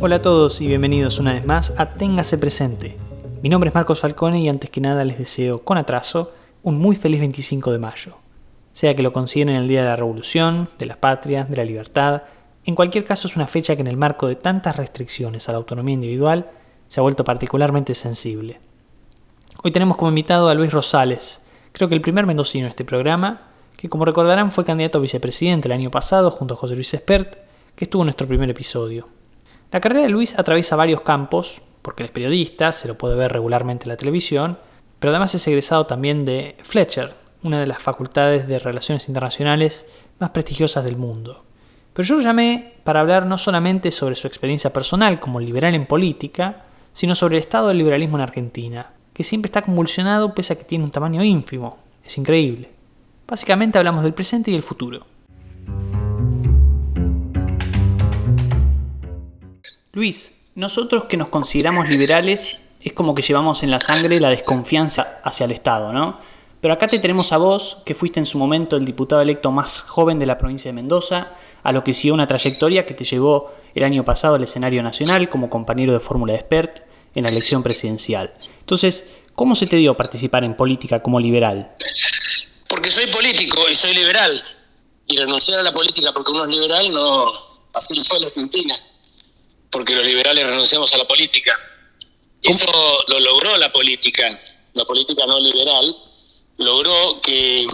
Hola a todos y bienvenidos una vez más a Téngase Presente. Mi nombre es Marcos Falcone y antes que nada les deseo, con atraso, un muy feliz 25 de mayo. Sea que lo consideren el Día de la Revolución, de la Patria, de la Libertad, en cualquier caso es una fecha que en el marco de tantas restricciones a la autonomía individual se ha vuelto particularmente sensible. Hoy tenemos como invitado a Luis Rosales, creo que el primer mendocino en este programa, que como recordarán fue candidato a vicepresidente el año pasado junto a José Luis Espert, que estuvo en nuestro primer episodio. La carrera de Luis atraviesa varios campos, porque él es periodista, se lo puede ver regularmente en la televisión, pero además es egresado también de Fletcher, una de las facultades de Relaciones Internacionales más prestigiosas del mundo. Pero yo lo llamé para hablar no solamente sobre su experiencia personal como liberal en política, sino sobre el estado del liberalismo en Argentina, que siempre está convulsionado pese a que tiene un tamaño ínfimo. Es increíble. Básicamente hablamos del presente y el futuro. Luis, nosotros que nos consideramos liberales es como que llevamos en la sangre la desconfianza hacia el Estado, ¿no? Pero acá te tenemos a vos, que fuiste en su momento el diputado electo más joven de la provincia de Mendoza, a lo que siguió una trayectoria que te llevó el año pasado al escenario nacional como compañero de fórmula de expert en la elección presidencial. Entonces, ¿cómo se te dio participar en política como liberal? Porque soy político y soy liberal. Y renunciar a la política porque uno es liberal no... Así fue la Argentina porque los liberales renunciamos a la política. Eso lo logró la política, la política no liberal, logró que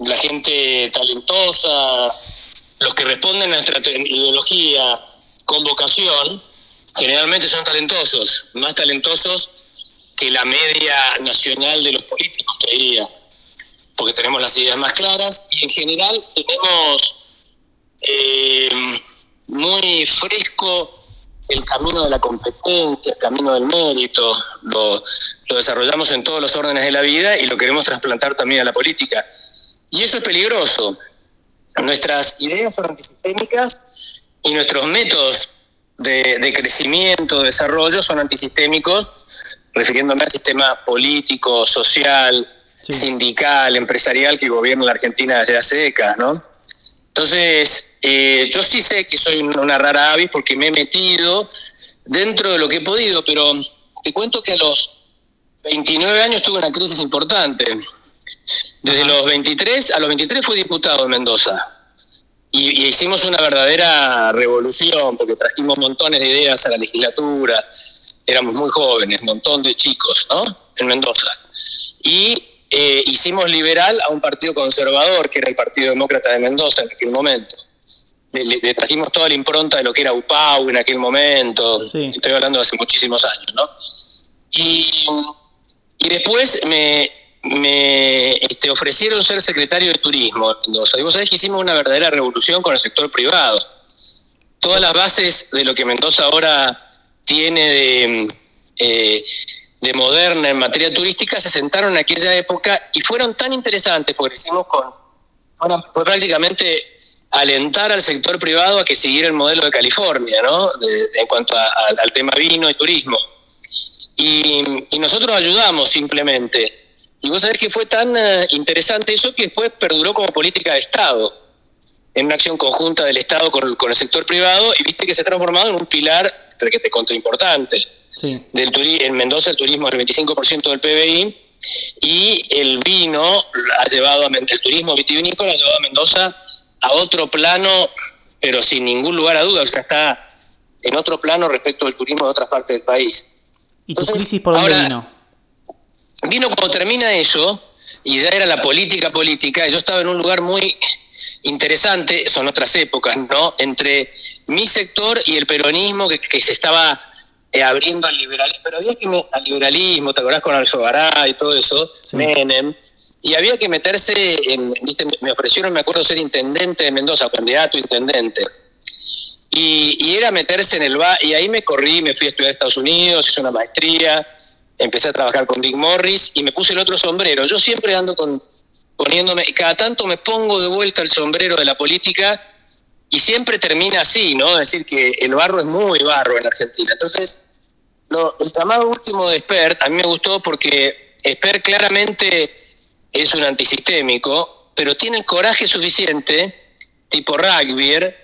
la gente talentosa, los que responden a nuestra ideología con vocación, generalmente son talentosos, más talentosos que la media nacional de los políticos, te diría, porque tenemos las ideas más claras y en general tenemos eh, muy fresco el camino de la competencia, el camino del mérito, lo, desarrollamos en todos los órdenes de la vida y lo queremos trasplantar también a la política. Y eso es peligroso. Nuestras ideas son antisistémicas y nuestros métodos de, crecimiento, de desarrollo son antisistémicos, refiriéndome al sistema político, social, sindical, empresarial que gobierna la Argentina desde hace décadas, ¿no? Entonces, eh, yo sí sé que soy una rara avis porque me he metido dentro de lo que he podido, pero te cuento que a los 29 años tuve una crisis importante. Desde los 23, a los 23 fui diputado en Mendoza. Y, y, hicimos una verdadera revolución porque trajimos montones de ideas a la legislatura. Éramos muy jóvenes, un montón de chicos, ¿no? En Mendoza. Y eh, hicimos liberal a un partido conservador, que era el Partido Demócrata de Mendoza en aquel momento. Le, trajimos toda la impronta de lo que era UPAU en aquel momento. Estoy hablando de hace muchísimos años, ¿no? Y, después me, este, ofrecieron ser secretario de turismo en Mendoza. Y vos sabés que hicimos una verdadera revolución con el sector privado. Todas las bases de lo que Mendoza ahora tiene de... Eh, de Moderna en materia turística se sentaron en aquella época y fueron tan interesantes porque hicimos con, fue prácticamente alentar al sector privado a que siguiera el modelo de California, ¿no? en cuanto al tema vino y turismo. Y, nosotros ayudamos simplemente. Y vos sabés que fue tan eh, interesante eso que después perduró como política de Estado, en una acción conjunta del Estado con, con el sector privado, y viste que se ha transformado en un pilar que te contra importante. Del en Mendoza el turismo es el 25% del PBI y el vino ha llevado a, el turismo vitivinícola ha llevado a Mendoza a otro plano, pero sin ningún lugar a dudas, o sea, está en otro plano respecto al turismo de otras partes del país. ¿Y tu crisis por dónde vino? Vino cuando termina eso, y ya era la política política, yo estaba en un lugar muy interesante, son otras épocas, ¿no? Entre mi sector y el peronismo que se estaba eh, abriendo al liberalismo, pero había que al liberalismo, ¿te acordás con Alzogará y todo eso? Menem. Y había que meterse en, ¿viste? me ofrecieron, me acuerdo, ser intendente de Mendoza, candidato intendente. Y, era meterse en el bar, y ahí me corrí, me fui a estudiar a Estados Unidos, hice una maestría, empecé a trabajar con Dick Morris y me puse el otro sombrero. Yo siempre ando con, poniéndome, y cada tanto me pongo de vuelta el sombrero de la política y siempre termina así, ¿no? Es decir, que el barro es muy barro en Argentina. Entonces, el llamado último de Spert a mí me gustó porque Spert claramente es un antisistémico, pero tiene el coraje suficiente, tipo rugby,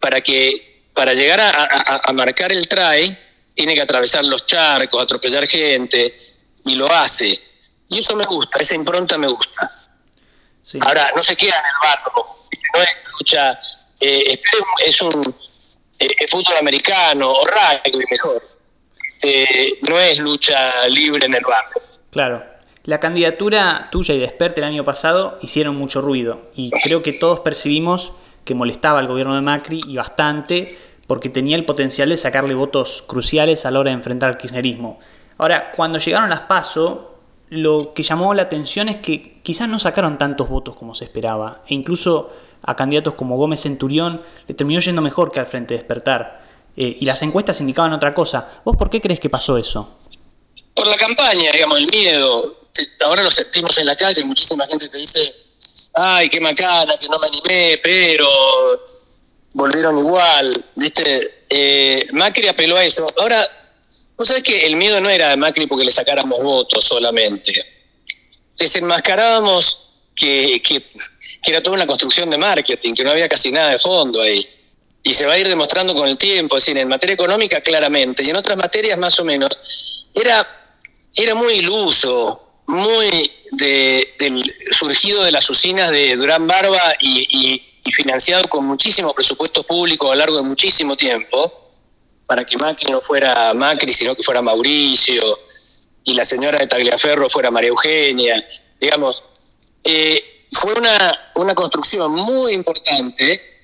para que para llegar a, marcar el try, tiene que atravesar los charcos, atropellar gente, y lo hace. Y eso me gusta, esa impronta me gusta. Ahora, no se queda en el barro, no es lucha, eh, es un eh, fútbol americano o rugby mejor. Eh, no es lucha libre en el barro. Claro. La candidatura tuya y de el año pasado hicieron mucho ruido y creo que todos percibimos que molestaba al gobierno de Macri y bastante porque tenía el potencial de sacarle votos cruciales a la hora de enfrentar al kirchnerismo. Ahora, cuando llegaron las PASO, lo que llamó la atención es que quizás no sacaron tantos votos como se esperaba, e incluso a candidatos como Gómez Centurión le terminó yendo mejor que al Frente Despertar. Eh, y las encuestas indicaban otra cosa. ¿Vos por qué crees que pasó eso? Por la campaña, digamos, el miedo. Ahora lo sentimos en la calle, muchísima gente te dice, ay, qué macana, que no me animé, pero volvieron igual, ¿viste? Eh, Macri apeló a eso. Ahora, vos sabés que el miedo no era de Macri porque le sacáramos votos solamente. Desenmascarábamos que, que, que era toda una construcción de marketing, que no había casi nada de fondo ahí. Y se va a ir demostrando con el tiempo, es decir, en materia económica claramente, y en otras materias más o menos. Era, era muy iluso, muy de, surgido de las usinas de Durán Barba y, financiado con muchísimo presupuesto público a lo largo de muchísimo tiempo, para que Macri no fuera Macri, sino que fuera Mauricio, y la señora de Tagliaferro fuera María Eugenia, digamos, eh, fue una, una construcción muy importante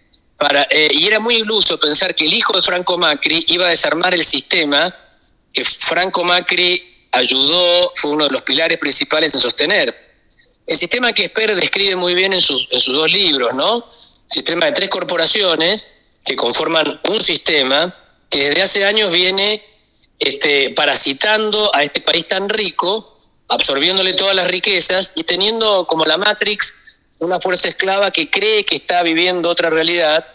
para, eh, y era muy iluso pensar que el hijo de Franco Macri iba a desarmar el sistema que Franco Macri ayudó, fue uno de los pilares principales en sostener. El sistema que Esper describe muy bien en sus, en sus dos libros, ¿no? Sistema de tres corporaciones que conforman un sistema que desde hace años viene este, parasitando a este país tan rico, absorbiéndole todas las riquezas y teniendo como la Matrix una fuerza esclava que cree que está viviendo otra realidad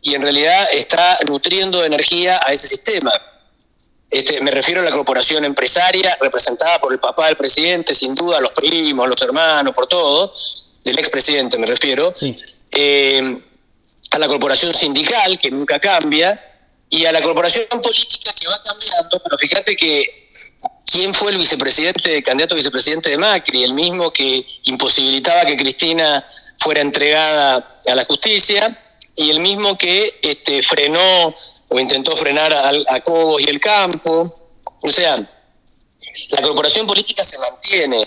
y en realidad está nutriendo energía a ese sistema. Este, me refiero a la corporación empresaria representada por el papá del presidente, sin duda, los primos, los hermanos, por todo, del expresidente me refiero, eh, a la corporación sindical, que nunca cambia, y a la corporación política que va cambiando, pero fíjate que quién fue el vicepresidente, el candidato vicepresidente de Macri, el mismo que imposibilitaba que Cristina fuera entregada a la justicia, y el mismo que este, frenó o intentó frenar a, Cobos y el campo. O sea, la corporación política se mantiene.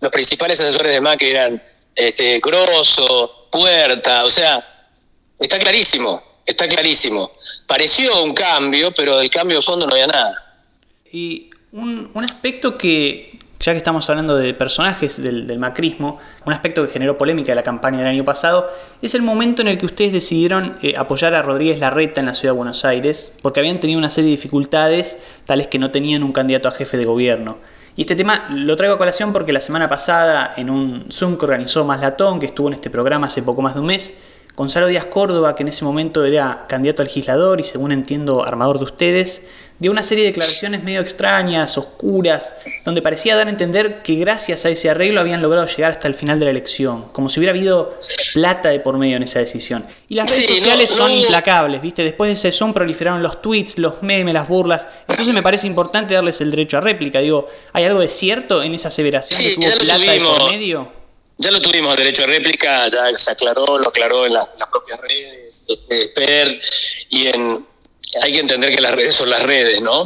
Los principales asesores de Macri eran este, Grosso, Puerta, o sea, está clarísimo, está clarísimo. Pareció un cambio, pero del cambio de fondo no había nada. Y un, un aspecto que, ya que estamos hablando de personajes del, macrismo, un aspecto que generó polémica en la campaña del año pasado, es el momento en el que ustedes decidieron eh, apoyar a Rodríguez Larreta en la ciudad de Buenos Aires, porque habían tenido una serie de dificultades, tales que no tenían un candidato a jefe de gobierno. Y este tema lo traigo a colación porque la semana pasada, en un Zoom que organizó Más Latón, que estuvo en este programa hace poco más de un mes, Gonzalo Díaz Córdoba, que en ese momento era candidato a legislador y según entiendo armador de ustedes, dio una serie de declaraciones medio extrañas, oscuras, donde parecía dar a entender que gracias a ese arreglo habían logrado llegar hasta el final de la elección, como si hubiera habido plata de por medio en esa decisión. Y las redes sociales son implacables, ¿viste? Después de ese Zoom proliferaron los tweets, los memes, las burlas. Entonces me parece importante darles el derecho a réplica. Digo, ¿hay algo de cierto en esa aseveración que tuvo plata de por medio? Ya lo tuvimos el derecho a réplica, ya se aclaró, lo aclaró en, las propias redes, este, y en hay que entender que las redes son las redes, ¿no?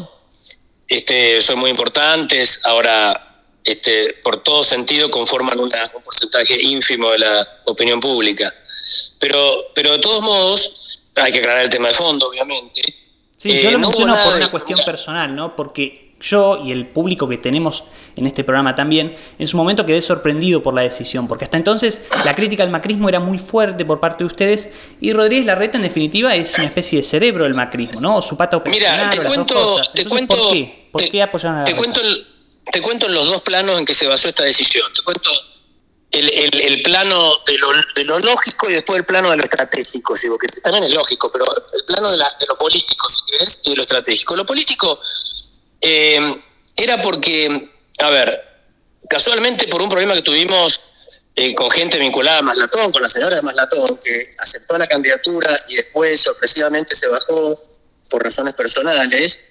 Este, son muy importantes, ahora este, por todo sentido conforman un porcentaje ínfimo de la opinión pública. Pero, pero de todos modos, hay que aclarar el tema de fondo, obviamente. Sí, yo lo eh, menciono por una cuestión personal, ¿no? Porque yo y el público que tenemos en este programa también, en su momento quedé sorprendido por la decisión, porque hasta entonces la crítica al macrismo era muy fuerte por parte de ustedes y Rodríguez Larreta en definitiva es una especie de cerebro del macrismo, ¿no? Su pata Mira, te cuento, te cuento, ¿por qué? ¿Por qué apoyaron a te cuento, te cuento en los dos planos en que se basó esta decisión. Te cuento el, el, plano de lo, de lo, lógico y después el plano de lo estratégico, digo, que también es lógico, pero el plano de, la, de lo político, si querés, y de lo estratégico. Lo político eh, era porque a ver, casualmente por un problema que tuvimos eh, con gente vinculada a Maslatón, con la señora de Maslatón, que aceptó la candidatura y después sorpresivamente se bajó por razones personales,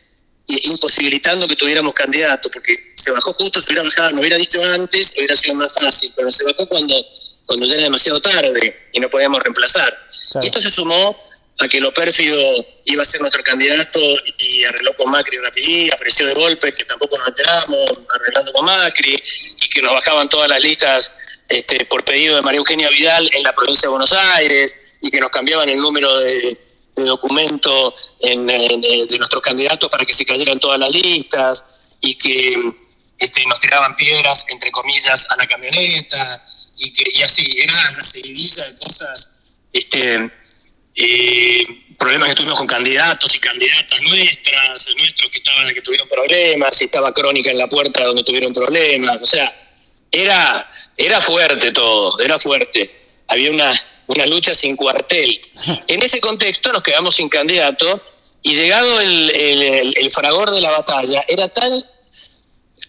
imposibilitando que tuviéramos candidato, porque se bajó justo, se hubiera bajado, no hubiera dicho antes, hubiera sido más fácil, pero se bajó cuando, cuando ya era demasiado tarde y no podíamos reemplazar. Y esto se sumó a que lo pérfido iba a ser nuestro candidato y arregló con Macri rapidísimo, apareció de golpe, que tampoco nos enteramos, arreglando con Macri, y que nos bajaban todas las listas este, por pedido de María Eugenia Vidal en la provincia de Buenos Aires, y que nos cambiaban el número de, documento de nuestros candidatos para que se cayeran todas las listas, y que este, nos tiraban piedras, entre comillas, a la camioneta, y que y así, era una seguidilla de cosas este, eh, problemas que tuvimos con candidatos y candidatas nuestras, nuestros que estaban que tuvieron problemas, y estaba Crónica en la puerta donde tuvieron problemas, o sea, era, era fuerte todo, era fuerte. Había una, una lucha sin cuartel. En ese contexto nos quedamos sin candidato y llegado el, el, el fragor de la batalla, era tal,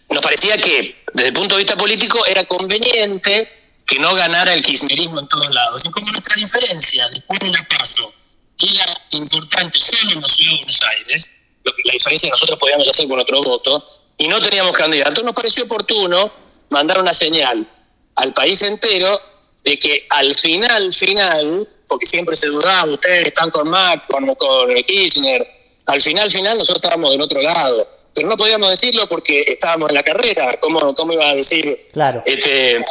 nos parecía que desde el punto de vista político era conveniente que no ganara el kirchnerismo en todos lados. Y como nuestra diferencia después de la paso era importante solo en la ciudad de Buenos Aires, lo que la diferencia que nosotros podíamos hacer con otro voto, y no teníamos candidato, nos pareció oportuno mandar una señal al país entero de que al final, final, porque siempre se dudaba, ustedes están con Mac, con, con Kirchner, al final, final, nosotros estábamos del otro lado pero no podíamos decirlo porque estábamos en la carrera. ¿Cómo, cómo iba a decir? Claro. Este,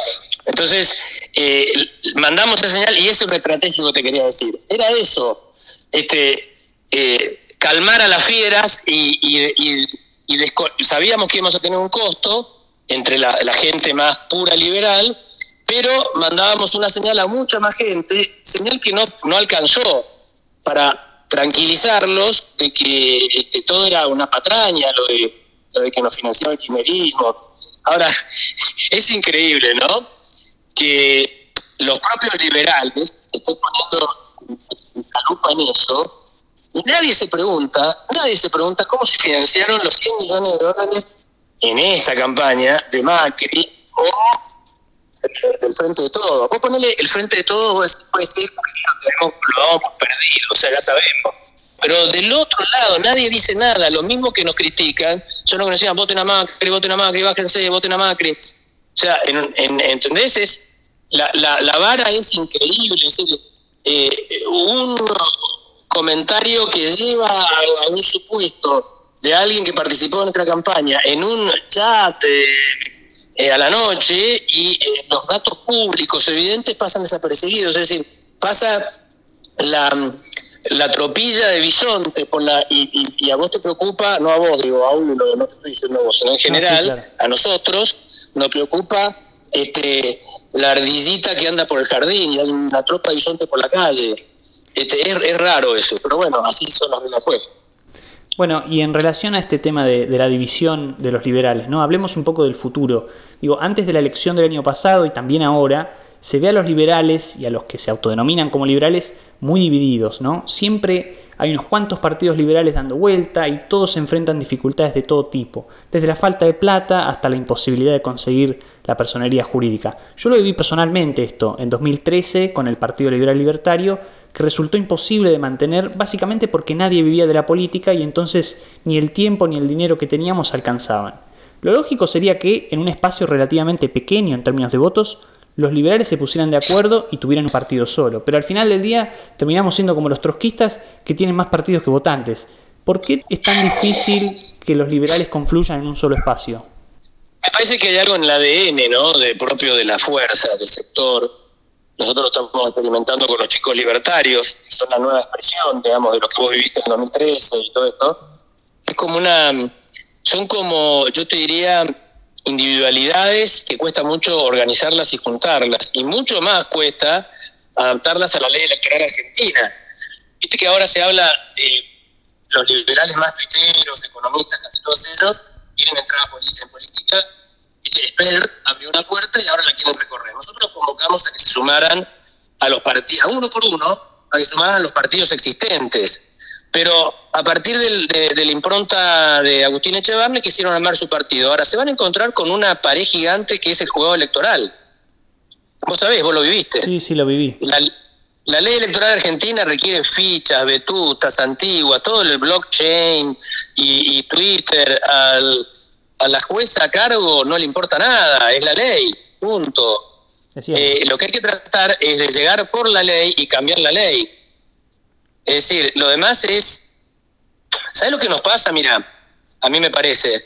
entonces, eh, mandamos esa señal y ese es lo estratégico te quería decir. Era eso, este, eh, calmar a las fieras y, sabíamos que íbamos a tener un costo entre la, gente más pura liberal, pero mandábamos una señal a mucha más gente, señal que no, no alcanzó para tranquilizarlos de que todo era una patraña, lo de, de que nos financiaba el quimerismo. Ahora, es increíble, ¿no? Que los propios liberales estén poniendo la lupa en eso y nadie se pregunta, nadie se pregunta cómo se financiaron los 100 millones de dólares en esta campaña de Macri o del frente de todo. Vos ponele el frente de todo, puede ser que lo hemos perdido, o sea, ya sabemos. Pero del otro lado nadie dice nada, lo mismo que nos critican, son los que nos decían, voten a Macri, voten a Macri, bájense, voten a Macri. O sea, en, ¿entendés? Es, la, la, vara es increíble, es decir, eh, un comentario que lleva a, un supuesto de alguien que participó en nuestra campaña en un chat eh, a la noche y eh, los datos públicos evidentes pasan desapercibidos, es decir, pasa la, la tropilla de bisonte por la, y, a vos te preocupa, no a vos, digo, a uno, no te estoy diciendo a vos, sino en general, a nosotros nos preocupa este, la ardillita que anda por el jardín y hay una tropa de bisonte por la calle. Este, es, raro eso, pero bueno, así son los videojuegos. Bueno, y en relación a este tema de, de, la división de los liberales, ¿no? Hablemos un poco del futuro. Digo, antes de la elección del año pasado y también ahora, se ve a los liberales y a los que se autodenominan como liberales muy divididos, ¿no? Siempre hay unos cuantos partidos liberales dando vuelta y todos se enfrentan dificultades de todo tipo, desde la falta de plata hasta la imposibilidad de conseguir la personería jurídica. Yo lo viví personalmente esto en 2013 con el Partido Liberal Libertario, que resultó imposible de mantener básicamente porque nadie vivía de la política y entonces ni el tiempo ni el dinero que teníamos alcanzaban. Lo lógico sería que en un espacio relativamente pequeño en términos de votos, los liberales se pusieran de acuerdo y tuvieran un partido solo. Pero al final del día terminamos siendo como los trotskistas que tienen más partidos que votantes. ¿Por qué es tan difícil que los liberales confluyan en un solo espacio? Me parece que hay algo en el ADN, ¿no? De propio de la fuerza del sector. Nosotros lo estamos experimentando con los chicos libertarios, que son la nueva expresión, digamos, de lo que vos viviste en 2013 y todo esto. Es como una. Son como, yo te diría, individualidades que cuesta mucho organizarlas y juntarlas, y mucho más cuesta adaptarlas a la ley electoral argentina. Viste que ahora se habla de los liberales más tuiteros, economistas, casi todos ellos, quieren entrar en política. Dice, Spert abrió una puerta y ahora la quieren recorrer. Nosotros convocamos a que se sumaran a los partidos, a uno por uno, a que se sumaran a los partidos existentes pero a partir de, la impronta de Agustín Echevarne quisieron armar su partido. Ahora se van a encontrar con una pared gigante que es el juego electoral. Vos sabés, vos lo viviste. Sí, sí, lo viví. La ley electoral argentina requiere fichas, vetutas, antiguas, todo el blockchain y, Twitter. a la jueza a cargo no le importa nada, es la ley, punto. Eh, lo que hay que tratar es de llegar por la ley y cambiar la ley. Es decir, lo demás es... ¿Sabes lo que nos pasa? Mira, a mí me parece,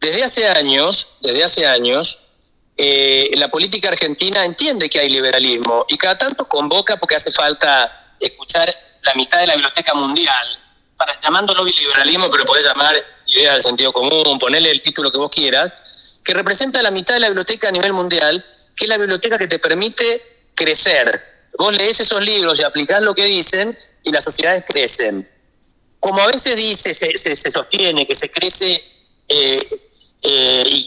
desde hace años, desde hace años, eh, la política argentina entiende que hay liberalismo y cada tanto convoca porque hace falta escuchar la mitad de la biblioteca mundial, para, llamándolo liberalismo, pero podés llamar idea del sentido común, ponerle el título que vos quieras, que representa la mitad de la biblioteca a nivel mundial, que es la biblioteca que te permite crecer. Vos lees esos libros y aplicás lo que dicen y las sociedades crecen. Como a veces dice, se, se, sostiene que se crece eh, eh, y,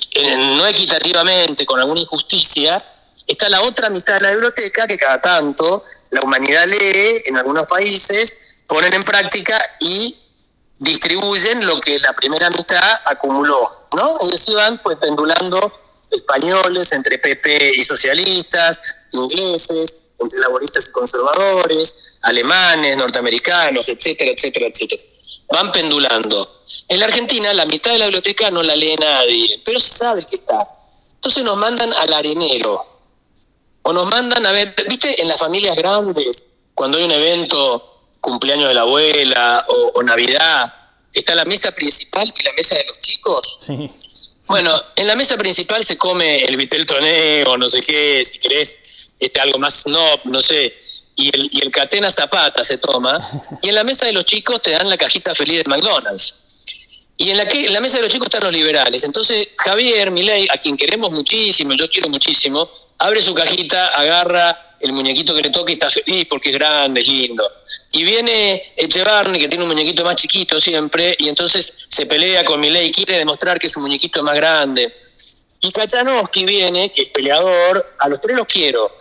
no equitativamente, con alguna injusticia, está la otra mitad de la biblioteca que cada tanto la humanidad lee en algunos países, ponen en práctica y distribuyen lo que la primera mitad acumuló, ¿no? Así van pues pendulando españoles entre PP y socialistas, ingleses, entre laboristas y conservadores, alemanes, norteamericanos, etcétera, etcétera, etcétera. Van pendulando. En la Argentina la mitad de la biblioteca no la lee nadie, pero se sabe que está. Entonces nos mandan al arenero. O nos mandan a ver, viste, en las familias grandes, cuando hay un evento, cumpleaños de la abuela o, Navidad, está la mesa principal y la mesa de los chicos. Sí. Bueno, en la mesa principal se come el vitel toné o no sé qué, si querés, este, algo más snob, no sé, y el, y el catena zapata se toma, y en la mesa de los chicos te dan la cajita feliz de McDonald's. Y en la, que, en la mesa de los chicos están los liberales. Entonces, Javier Milei, a quien queremos muchísimo, yo quiero muchísimo, abre su cajita, agarra el muñequito que le toca y está feliz porque es grande, es lindo. Y viene Echevarne, que tiene un muñequito más chiquito siempre, y entonces se pelea con Milei, quiere demostrar que su muñequito es más grande. Y Kachanowski viene, que es peleador, a los tres los quiero,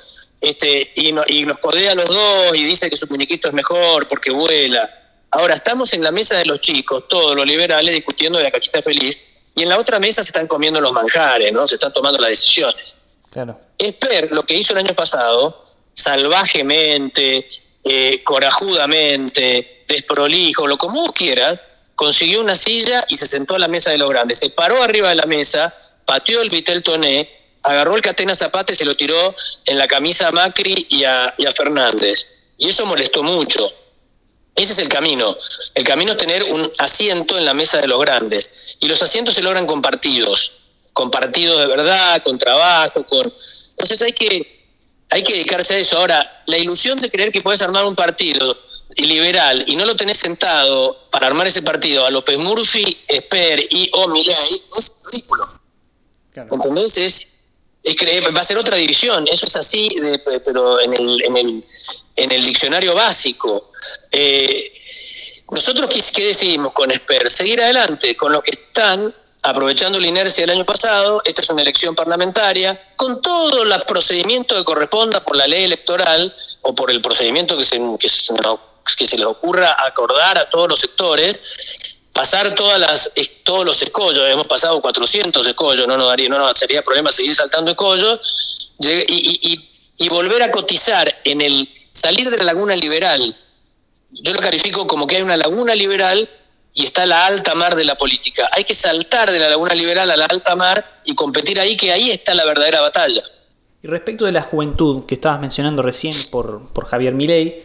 este, y, y nos codea a los dos y dice que su muñequito es mejor porque vuela. Ahora estamos en la mesa de los chicos, todos los liberales, discutiendo de la cachita feliz, y en la otra mesa se están comiendo los manjares, ¿no? Se están tomando las decisiones. Claro. Esper, lo que hizo el año pasado, salvajemente, eh, corajudamente, desprolijo, lo como vos quieras, consiguió una silla y se sentó a la mesa de los grandes. Se paró arriba de la mesa, pateó el Vitel Toné, agarró el Catena Zapata y se lo tiró en la camisa a Macri y a, y a Fernández. Y eso molestó mucho. Ese es el camino. El camino es tener un asiento en la mesa de los grandes. Y los asientos se logran con partidos. Con partidos de verdad, con trabajo, con. Entonces hay que, hay que dedicarse a eso. Ahora, la ilusión de creer que puedes armar un partido liberal y no lo tenés sentado para armar ese partido a López Murphy, Esper y o Milei es ridículo. ¿Entendés? Es, va a ser otra división. Eso es así, pero en el, en, el, en el diccionario básico. Eh, nosotros, ¿qué, decidimos con Esper? Seguir adelante con los que están aprovechando la inercia del año pasado, esta es una elección parlamentaria, con todos los procedimientos que corresponda por la ley electoral o por el procedimiento que se, que se les ocurra acordar a todos los sectores, pasar todas las, todos los escollos, hemos pasado 400 escollos, no nos, daría, no nos sería problema seguir saltando escollos, y, y, y volver a cotizar en el salir de la laguna liberal yo lo califico como que hay una laguna liberal y está la alta mar de la política. Hay que saltar de la laguna liberal a la alta mar y competir ahí, que ahí está la verdadera batalla. Y respecto de la juventud que estabas mencionando recién por, por Javier Milei,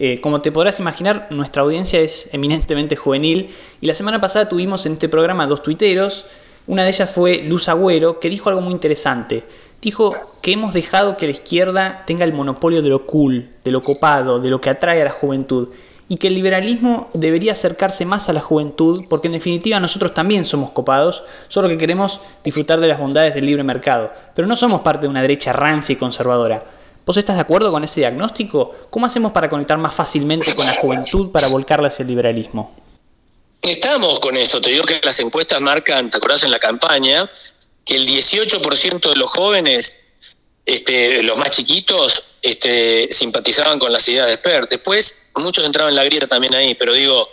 eh, como te podrás imaginar, nuestra audiencia es eminentemente juvenil y la semana pasada tuvimos en este programa dos tuiteros. Una de ellas fue Luz Agüero, que dijo algo muy interesante. Dijo que hemos dejado que la izquierda tenga el monopolio de lo cool, de lo copado, de lo que atrae a la juventud y que el liberalismo debería acercarse más a la juventud, porque en definitiva nosotros también somos copados, solo que queremos disfrutar de las bondades del libre mercado, pero no somos parte de una derecha rancia y conservadora. ¿Vos estás de acuerdo con ese diagnóstico? ¿Cómo hacemos para conectar más fácilmente con la juventud para volcarla hacia el liberalismo? Estamos con eso, te digo que las encuestas marcan, ¿te acordás en la campaña? Que el 18% de los jóvenes, este, los más chiquitos, este, simpatizaban con las ideas de Sper. Después muchos entraban en la grieta también ahí, pero digo,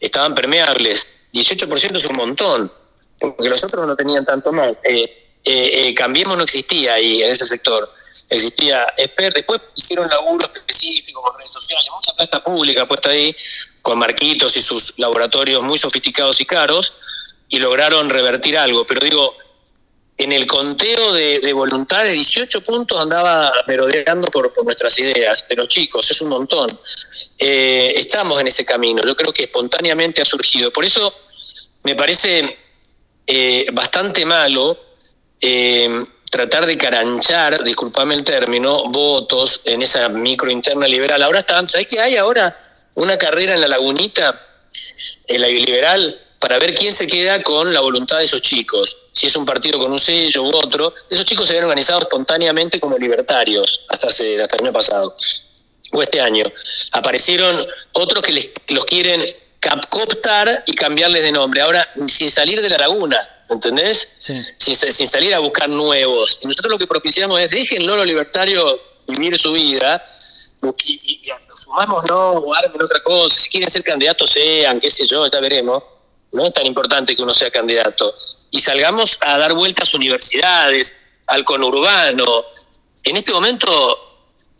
estaban permeables. 18% es un montón, porque los otros no tenían tanto más. Eh, eh, eh, Cambiemos no existía ahí en ese sector. Existía Esper, después hicieron laburo específico con redes sociales, mucha plata pública puesta ahí, con Marquitos y sus laboratorios muy sofisticados y caros, y lograron revertir algo. Pero digo, en el conteo de, de voluntades, 18 puntos andaba merodeando por, nuestras ideas, de los chicos, es un montón. Eh, estamos en ese camino, yo creo que espontáneamente ha surgido. Por eso me parece eh, bastante malo eh, tratar de caranchar, disculpame el término, votos en esa micro interna liberal. Ahora están, ¿sabes qué hay ahora? Una carrera en la lagunita, en la liberal, para ver quién se queda con la voluntad de esos chicos. Si es un partido con un sello u otro, esos chicos se habían organizado espontáneamente como libertarios hasta, hace, hasta el año pasado o este año. Aparecieron otros que les, los quieren capcoptar y cambiarles de nombre. Ahora, sin salir de la laguna, ¿entendés? Sin, sin, salir a buscar nuevos. Y nosotros lo que propiciamos es, déjenlo los libertarios vivir su vida, y, y, y no, guarden otra cosa, si quieren ser candidatos sean, qué sé yo, ya veremos no es tan importante que uno sea candidato. Y salgamos a dar vueltas a universidades, al conurbano. En este momento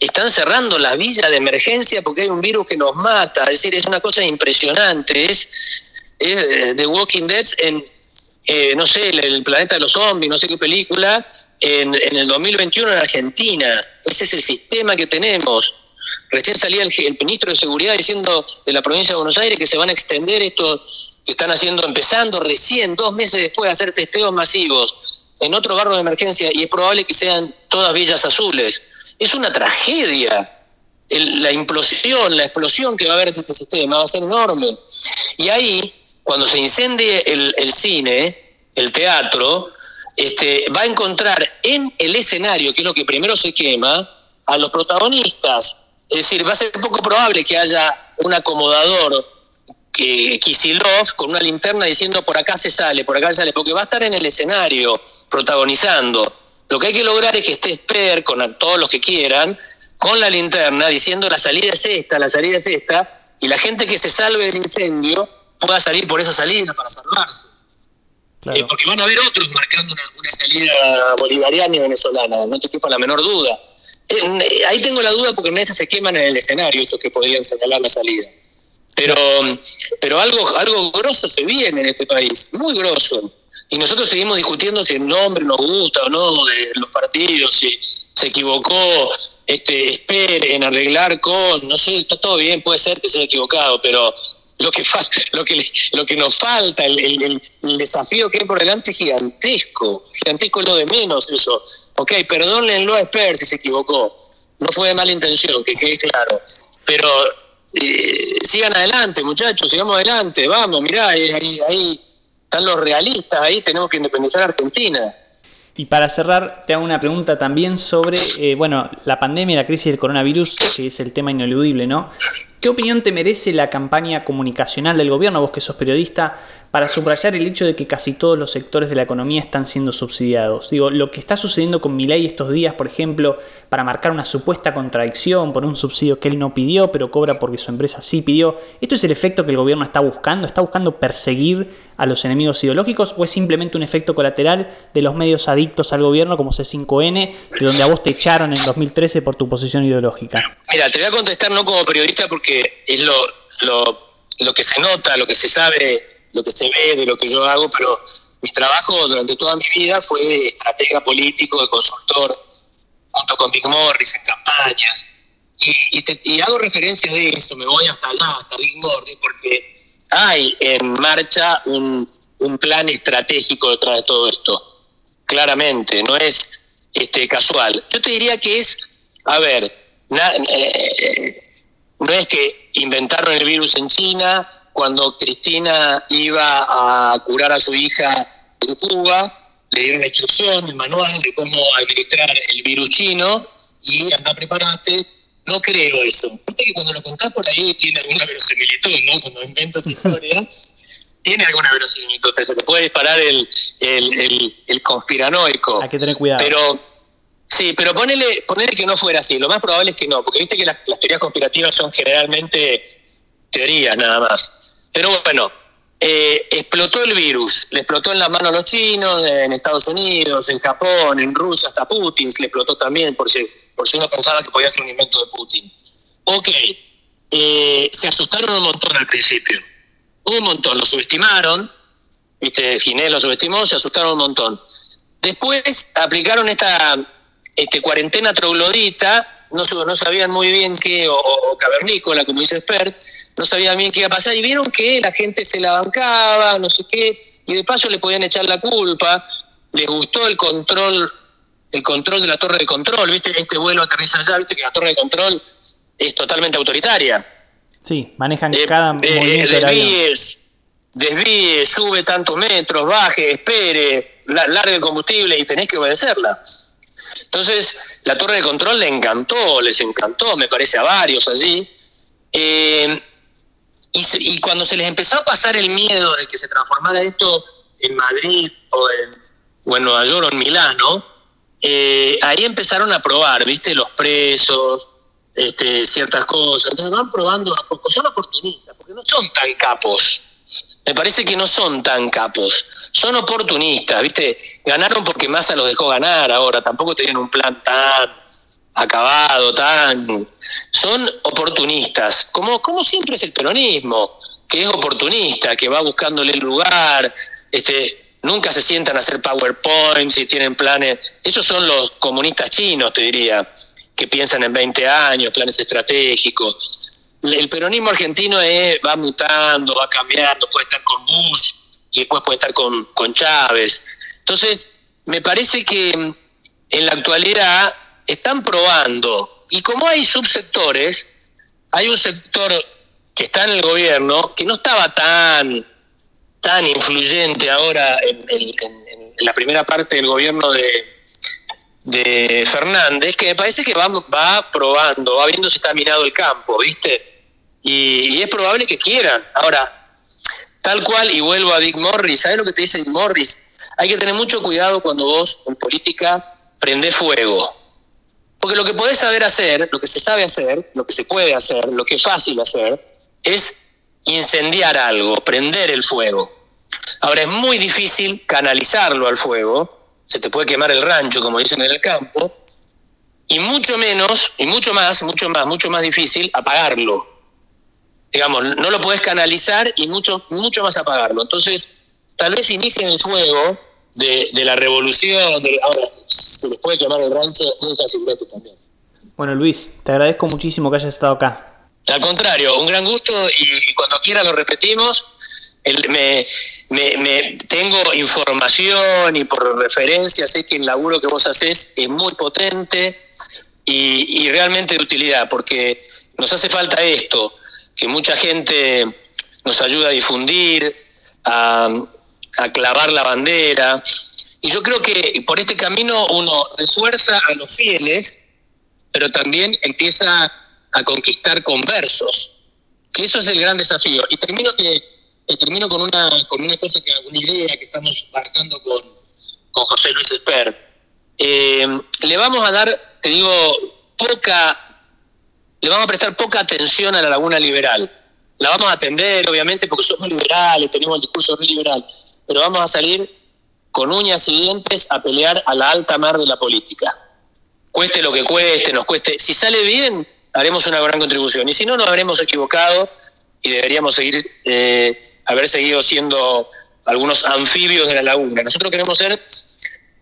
están cerrando las villas de emergencia porque hay un virus que nos mata. Es decir, es una cosa impresionante. Es, es The Walking Dead en, eh, no sé, el, planeta de los zombies, no sé qué película, en, en, el 2021 en Argentina. Ese es el sistema que tenemos. Recién salía el, el ministro de Seguridad diciendo de la provincia de Buenos Aires que se van a extender estos que están haciendo, empezando recién, dos meses después, a hacer testeos masivos en otro barrio de emergencia y es probable que sean todas villas azules. Es una tragedia. la implosión, la explosión que va a haber en este sistema va a ser enorme. Y ahí, cuando se incendie el, cine, el teatro, este, va a encontrar en el escenario, que es lo que primero se quema, a los protagonistas. Es decir, va a ser poco probable que haya un acomodador eh, Kisilov con una linterna diciendo por acá se sale, por acá se sale, porque va a estar en el escenario protagonizando. Lo que hay que lograr es que esté Sper con todos los que quieran, con la linterna diciendo la salida es esta, la salida es esta, y la gente que se salve del incendio pueda salir por esa salida para salvarse. Eh, porque van a haber otros marcando una, salida bolivariana y venezolana, no te quepa la menor duda. Eh, ahí tengo la duda porque en esa se queman en el escenario estos que podrían señalar la salida. Pero, pero algo, algo grosso se viene en este país, muy grosso. Y nosotros seguimos discutiendo si el nombre nos gusta o no de los partidos, si se equivocó este Esper en arreglar con, no sé, está todo bien, puede ser que se haya equivocado, pero lo que lo que lo que nos falta, el, desafío que hay por delante es gigantesco, gigantesco lo de menos eso. Ok, perdónenlo a Esper si se equivocó, no fue de mala intención, que quede claro, pero eh, sigan adelante, muchachos, sigamos adelante, vamos, mirá, ahí, ahí, están los realistas, ahí tenemos que independizar a Argentina. Y para cerrar, te hago una pregunta también sobre, eh, bueno, la pandemia, la crisis del coronavirus, que es el tema ineludible, ¿no? ¿Qué opinión te merece la campaña comunicacional del gobierno, vos que sos periodista, para subrayar el hecho de que casi todos los sectores de la economía están siendo subsidiados. Digo, lo que está sucediendo con Milei estos días, por ejemplo, para marcar una supuesta contradicción por un subsidio que él no pidió, pero cobra porque su empresa sí pidió, ¿esto es el efecto que el gobierno está buscando? ¿Está buscando perseguir a los enemigos ideológicos o es simplemente un efecto colateral de los medios adictos al gobierno como C5N, de donde a vos te echaron en 2013 por tu posición ideológica? Mira, te voy a contestar no como periodista porque es lo, lo, lo que se nota, lo que se sabe lo que se ve de lo que yo hago, pero mi trabajo durante toda mi vida fue de estratega político, de consultor, junto con Big Morris en campañas. Y, hago referencia de eso, me voy hasta allá, hasta Big Morris, porque hay en marcha un, plan estratégico detrás de todo esto. Claramente, no es este, casual. Yo te diría que es, a ver, eh, no es que inventaron el virus en China, cuando Cristina iba a curar a su hija en Cuba, le dieron la instrucción, el manual de cómo administrar el virus chino y anda preparate. No creo eso. que cuando lo contás por ahí tiene alguna verosimilitud, ¿no? Cuando inventas historias, tiene alguna verosimilitud. Se te puede disparar el, el, conspiranoico. Hay que tener cuidado. Pero Sí, pero ponele, ponele que no fuera así. Lo más probable es que no, porque viste que las, las teorías conspirativas son generalmente teorías nada más. Pero bueno, eh, explotó el virus, le explotó en las manos a los chinos, en Estados Unidos, en Japón, en Rusia, hasta Putin le explotó también, por si, por si uno pensaba que podía ser un invento de Putin. Ok, eh, se asustaron un montón al principio, un montón, lo subestimaron, viste, Ginés lo subestimó, se asustaron un montón. Después aplicaron esta este, cuarentena troglodita, no, no sabían muy bien qué, o, cavernícola, como dice Spert, no sabían bien qué iba a pasar y vieron que la gente se la bancaba, no sé qué, y de paso le podían echar la culpa, les gustó el control, el control de la torre de control, viste, este vuelo aterriza allá, viste que la torre de control es totalmente autoritaria. Sí, manejan eh, cada eh, desvíes, desvíes, sube tantos metros, baje, espere, largue el combustible y tenés que obedecerla. Entonces, la torre de control le encantó, les encantó, me parece a varios allí. Eh, y, cuando se les empezó a pasar el miedo de que se transformara esto en Madrid o en, Nueva York o en Milano, eh, ahí empezaron a probar, ¿viste? Los presos, este, ciertas cosas. Entonces van probando, porque son oportunistas, porque no son tan capos. Me parece que no son tan capos son oportunistas, ¿viste? Ganaron porque Massa los dejó ganar ahora, tampoco tenían un plan tan acabado, tan... Son oportunistas, como, como siempre es el peronismo, que es oportunista, que va buscándole el lugar, este, nunca se sientan a hacer PowerPoints y tienen planes. Esos son los comunistas chinos, te diría, que piensan en 20 años, planes estratégicos. El peronismo argentino va mutando, va cambiando, puede estar con Bush, y después puede estar con, con Chávez. Entonces, me parece que en la actualidad están probando, y como hay subsectores, hay un sector que está en el gobierno que no estaba tan, tan influyente ahora en, la primera parte del gobierno de, de Fernández, que me parece que va, va probando, va está minado el campo, ¿viste? Y, y es probable que quieran. Ahora, Tal cual, y vuelvo a Dick Morris. ¿Sabes lo que te dice Dick Morris? Hay que tener mucho cuidado cuando vos en política prendés fuego. Porque lo que podés saber hacer, lo que se sabe hacer, lo que se puede hacer, lo que es fácil hacer, es incendiar algo, prender el fuego. Ahora es muy difícil canalizarlo al fuego, se te puede quemar el rancho, como dicen en el campo, y mucho menos, y mucho más, mucho más, mucho más difícil apagarlo digamos, no lo puedes canalizar y mucho, mucho más apagarlo. Entonces, tal vez inicien el fuego de, la revolución, ahora se les puede llamar el rancho muy fácilmente también. Bueno, Luis, te agradezco muchísimo que hayas estado acá. Al contrario, un gran gusto y, cuando quiera lo repetimos. me, tengo información y por referencia sé que el laburo que vos haces es muy potente y, y realmente de utilidad, porque nos hace falta esto, que mucha gente nos ayuda a difundir, a, clavar la bandera. Y yo creo que por este camino uno refuerza a los fieles, pero también empieza a conquistar conversos, que eso es el gran desafío. Y termino que termino con una con una cosa que una idea que estamos barajando con, con José Luis Esper. Eh, le vamos a dar, te digo, poca le vamos a prestar poca atención a la laguna liberal. La vamos a atender, obviamente, porque somos liberales, tenemos el discurso liberal, pero vamos a salir con uñas y dientes a pelear a la alta mar de la política. Cueste lo que cueste, nos cueste. Si sale bien, haremos una gran contribución. Y si no, nos habremos equivocado y deberíamos seguir, eh, haber seguido siendo algunos anfibios de la laguna. Nosotros queremos ser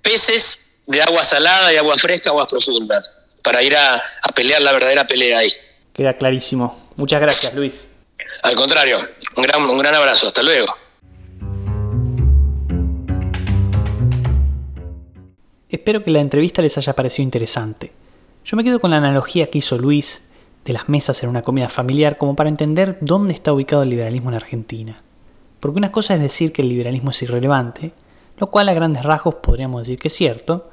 peces de agua salada y agua fresca, aguas profundas para ir a, pelear la verdadera pelea ahí. Queda clarísimo. Muchas gracias, Luis. Al contrario, un gran, un gran abrazo. Hasta luego. Espero que la entrevista les haya parecido interesante. Yo me quedo con la analogía que hizo Luis de las mesas en una comida familiar como para entender dónde está ubicado el liberalismo en Argentina. Porque una cosa es decir que el liberalismo es irrelevante, lo cual a grandes rasgos podríamos decir que es cierto,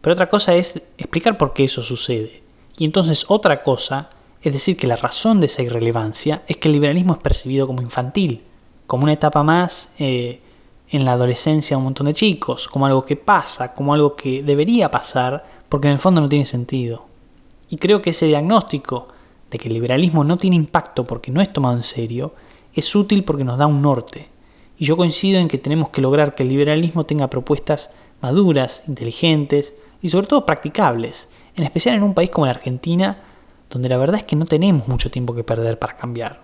pero otra cosa es explicar por qué eso sucede. Y entonces otra cosa es decir que la razón de esa irrelevancia es que el liberalismo es percibido como infantil, como una etapa más eh, en la adolescencia de un montón de chicos, como algo que pasa, como algo que debería pasar, porque en el fondo no tiene sentido. Y creo que ese diagnóstico de que el liberalismo no tiene impacto porque no es tomado en serio, es útil porque nos da un norte. y yo coincido en que tenemos que lograr que el liberalismo tenga propuestas maduras, inteligentes y sobre todo practicables, en especial en un país como la Argentina, donde la verdad es que no tenemos mucho tiempo que perder para cambiar.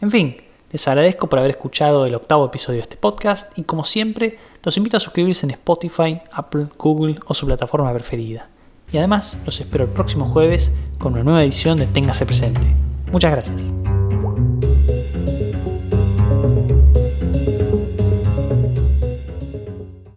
En fin, les agradezco por haber escuchado el octavo episodio de este podcast y como siempre, los invito a suscribirse en Spotify, Apple, Google o su plataforma preferida. Y además, los espero el próximo jueves con una nueva edición de Téngase Presente. Muchas gracias.